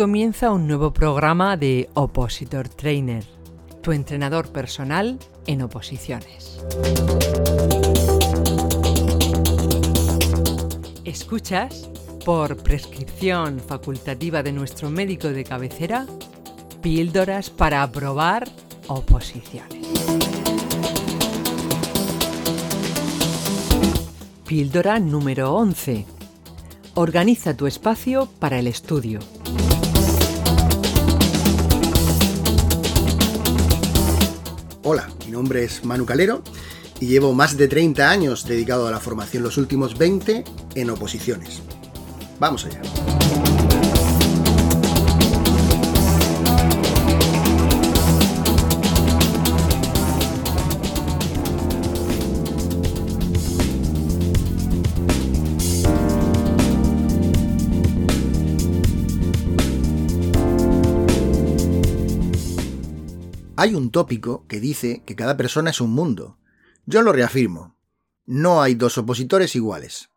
comienza un nuevo programa de Opositor Trainer, tu entrenador personal en oposiciones. Escuchas, por prescripción facultativa de nuestro médico de cabecera, píldoras para aprobar oposiciones. Píldora número 11. Organiza tu espacio para el estudio. Hola, mi nombre es Manu Calero y llevo más de 30 años dedicado a la formación, los últimos 20 en oposiciones. Vamos allá. Hay un tópico que dice que cada persona es un mundo. Yo lo reafirmo. No hay dos opositores iguales.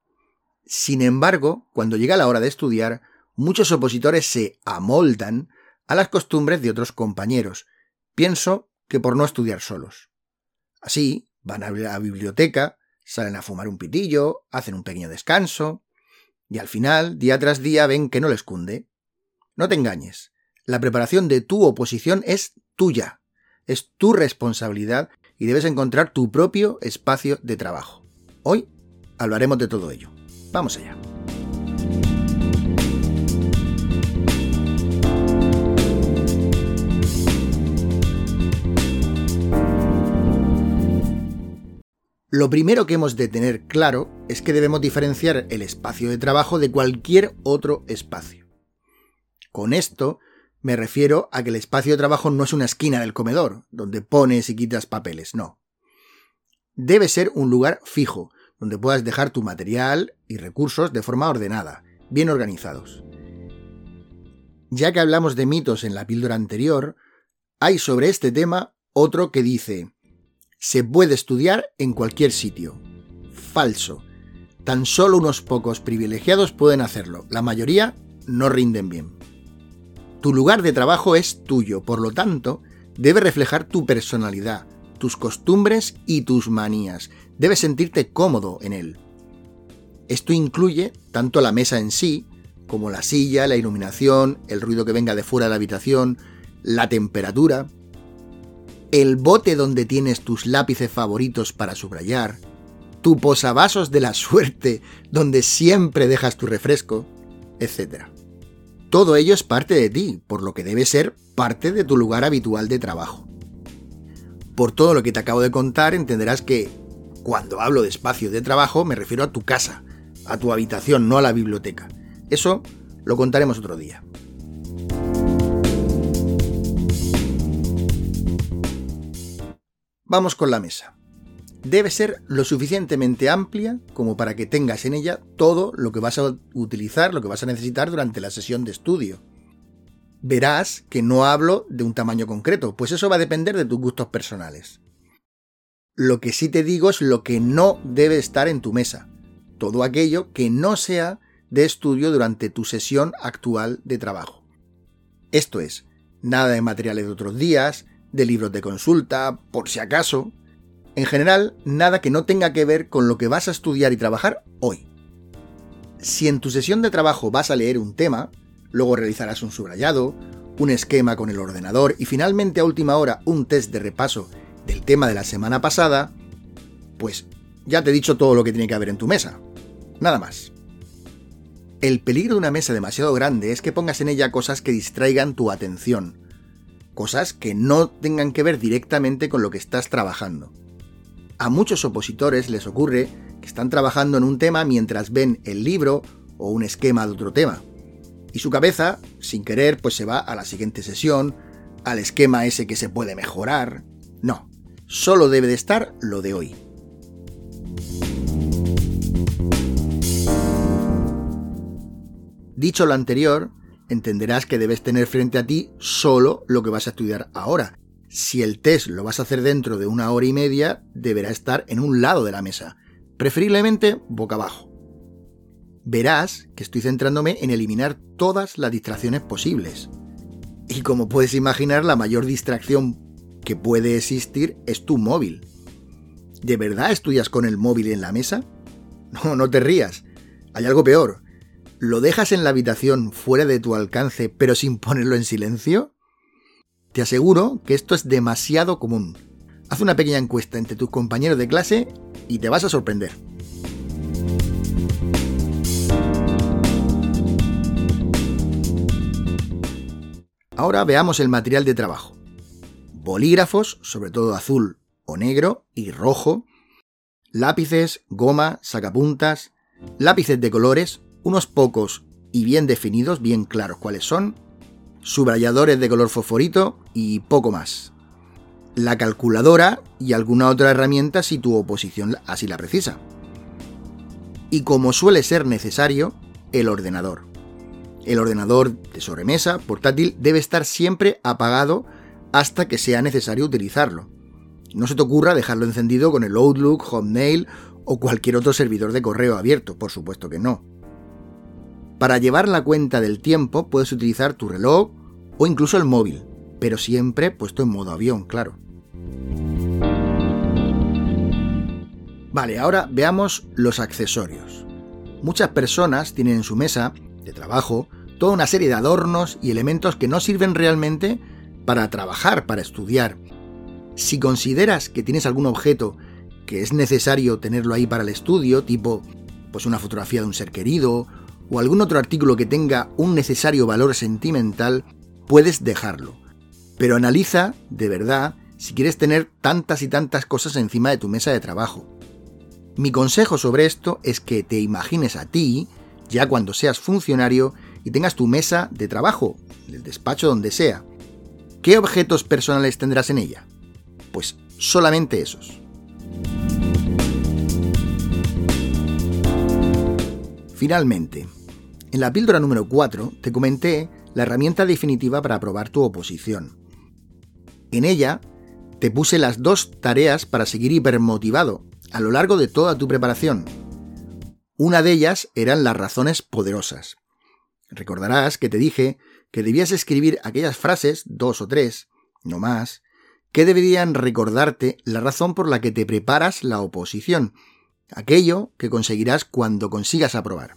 Sin embargo, cuando llega la hora de estudiar, muchos opositores se amoldan a las costumbres de otros compañeros. Pienso que por no estudiar solos. Así, van a la biblioteca, salen a fumar un pitillo, hacen un pequeño descanso, y al final, día tras día, ven que no les cunde. No te engañes, la preparación de tu oposición es tuya es tu responsabilidad y debes encontrar tu propio espacio de trabajo. Hoy hablaremos de todo ello. Vamos allá. Lo primero que hemos de tener claro es que debemos diferenciar el espacio de trabajo de cualquier otro espacio. Con esto me refiero a que el espacio de trabajo no es una esquina del comedor, donde pones y quitas papeles, no. Debe ser un lugar fijo, donde puedas dejar tu material y recursos de forma ordenada, bien organizados. Ya que hablamos de mitos en la píldora anterior, hay sobre este tema otro que dice, se puede estudiar en cualquier sitio. Falso. Tan solo unos pocos privilegiados pueden hacerlo, la mayoría no rinden bien. Tu lugar de trabajo es tuyo, por lo tanto, debe reflejar tu personalidad, tus costumbres y tus manías. Debes sentirte cómodo en él. Esto incluye tanto la mesa en sí, como la silla, la iluminación, el ruido que venga de fuera de la habitación, la temperatura, el bote donde tienes tus lápices favoritos para subrayar, tu posavasos de la suerte donde siempre dejas tu refresco, etc. Todo ello es parte de ti, por lo que debe ser parte de tu lugar habitual de trabajo. Por todo lo que te acabo de contar, entenderás que cuando hablo de espacio de trabajo me refiero a tu casa, a tu habitación, no a la biblioteca. Eso lo contaremos otro día. Vamos con la mesa debe ser lo suficientemente amplia como para que tengas en ella todo lo que vas a utilizar, lo que vas a necesitar durante la sesión de estudio. Verás que no hablo de un tamaño concreto, pues eso va a depender de tus gustos personales. Lo que sí te digo es lo que no debe estar en tu mesa, todo aquello que no sea de estudio durante tu sesión actual de trabajo. Esto es, nada de materiales de otros días, de libros de consulta, por si acaso, en general, nada que no tenga que ver con lo que vas a estudiar y trabajar hoy. Si en tu sesión de trabajo vas a leer un tema, luego realizarás un subrayado, un esquema con el ordenador y finalmente a última hora un test de repaso del tema de la semana pasada, pues ya te he dicho todo lo que tiene que haber en tu mesa. Nada más. El peligro de una mesa demasiado grande es que pongas en ella cosas que distraigan tu atención, cosas que no tengan que ver directamente con lo que estás trabajando. A muchos opositores les ocurre que están trabajando en un tema mientras ven el libro o un esquema de otro tema. Y su cabeza, sin querer, pues se va a la siguiente sesión, al esquema ese que se puede mejorar. No, solo debe de estar lo de hoy. Dicho lo anterior, entenderás que debes tener frente a ti solo lo que vas a estudiar ahora, si el test lo vas a hacer dentro de una hora y media, deberá estar en un lado de la mesa, preferiblemente boca abajo. verás que estoy centrándome en eliminar todas las distracciones posibles. Y como puedes imaginar, la mayor distracción que puede existir es tu móvil. ¿De verdad estudias con el móvil en la mesa? No, no te rías. Hay algo peor. ¿Lo dejas en la habitación fuera de tu alcance pero sin ponerlo en silencio? Te aseguro que esto es demasiado común. Haz una pequeña encuesta entre tus compañeros de clase y te vas a sorprender. Ahora veamos el material de trabajo. Bolígrafos, sobre todo azul o negro y rojo. Lápices, goma, sacapuntas. Lápices de colores, unos pocos y bien definidos, bien claros cuáles son. Subrayadores de color fosforito y poco más. La calculadora y alguna otra herramienta si tu oposición así la precisa. Y como suele ser necesario, el ordenador. El ordenador de sobremesa portátil debe estar siempre apagado hasta que sea necesario utilizarlo. No se te ocurra dejarlo encendido con el Outlook, Hotmail o cualquier otro servidor de correo abierto, por supuesto que no. Para llevar la cuenta del tiempo puedes utilizar tu reloj o incluso el móvil, pero siempre puesto en modo avión, claro. Vale, ahora veamos los accesorios. Muchas personas tienen en su mesa de trabajo toda una serie de adornos y elementos que no sirven realmente para trabajar, para estudiar. Si consideras que tienes algún objeto que es necesario tenerlo ahí para el estudio, tipo pues una fotografía de un ser querido o algún otro artículo que tenga un necesario valor sentimental, puedes dejarlo. Pero analiza, de verdad, si quieres tener tantas y tantas cosas encima de tu mesa de trabajo. Mi consejo sobre esto es que te imagines a ti, ya cuando seas funcionario y tengas tu mesa de trabajo, el despacho donde sea. ¿Qué objetos personales tendrás en ella? Pues solamente esos. Finalmente, en la píldora número 4 te comenté la herramienta definitiva para aprobar tu oposición. En ella te puse las dos tareas para seguir hipermotivado a lo largo de toda tu preparación. Una de ellas eran las razones poderosas. Recordarás que te dije que debías escribir aquellas frases, dos o tres, no más, que deberían recordarte la razón por la que te preparas la oposición, aquello que conseguirás cuando consigas aprobar.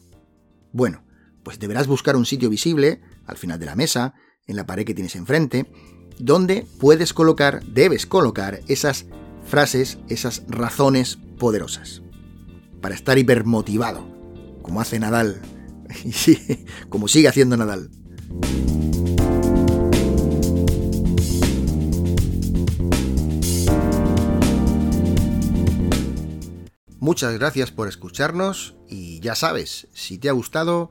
Bueno, pues deberás buscar un sitio visible, al final de la mesa, en la pared que tienes enfrente, donde puedes colocar, debes colocar esas frases, esas razones poderosas, para estar hipermotivado, como hace Nadal como sigue haciendo Nadal. Muchas gracias por escucharnos y ya sabes, si te ha gustado,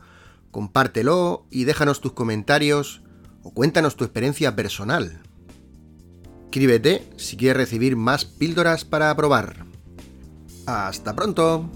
compártelo y déjanos tus comentarios o cuéntanos tu experiencia personal. Escríbete si quieres recibir más píldoras para probar. Hasta pronto.